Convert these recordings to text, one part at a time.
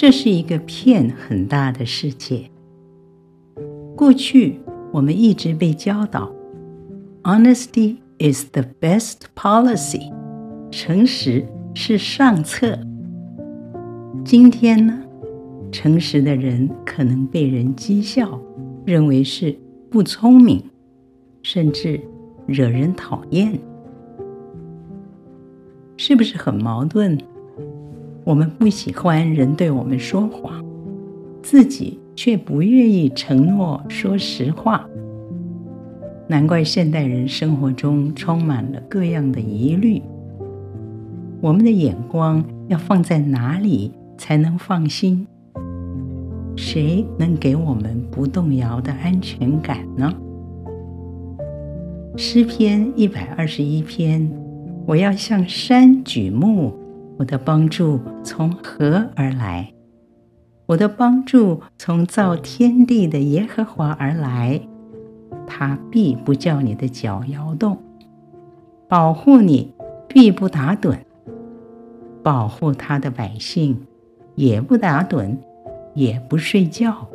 这是一个骗很大的世界。过去我们一直被教导，Honesty is the best policy，诚实是上策。今天呢，诚实的人可能被人讥笑，认为是不聪明，甚至惹人讨厌，是不是很矛盾？我们不喜欢人对我们说谎，自己却不愿意承诺说实话。难怪现代人生活中充满了各样的疑虑。我们的眼光要放在哪里才能放心？谁能给我们不动摇的安全感呢？诗篇一百二十一篇，我要向山举目。我的帮助从何而来？我的帮助从造天地的耶和华而来，他必不叫你的脚摇动，保护你必不打盹，保护他的百姓也不打盹，也不睡觉。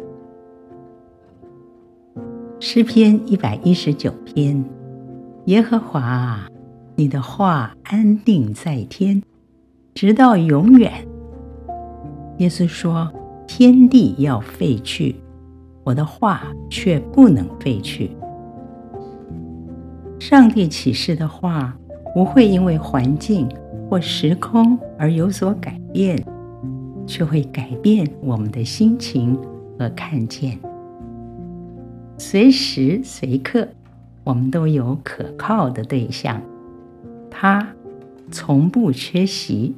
诗篇一百一十九篇，耶和华，你的话安定在天。直到永远。耶稣说：“天地要废去，我的话却不能废去。”上帝启示的话不会因为环境或时空而有所改变，却会改变我们的心情和看见。随时随刻，我们都有可靠的对象，他从不缺席。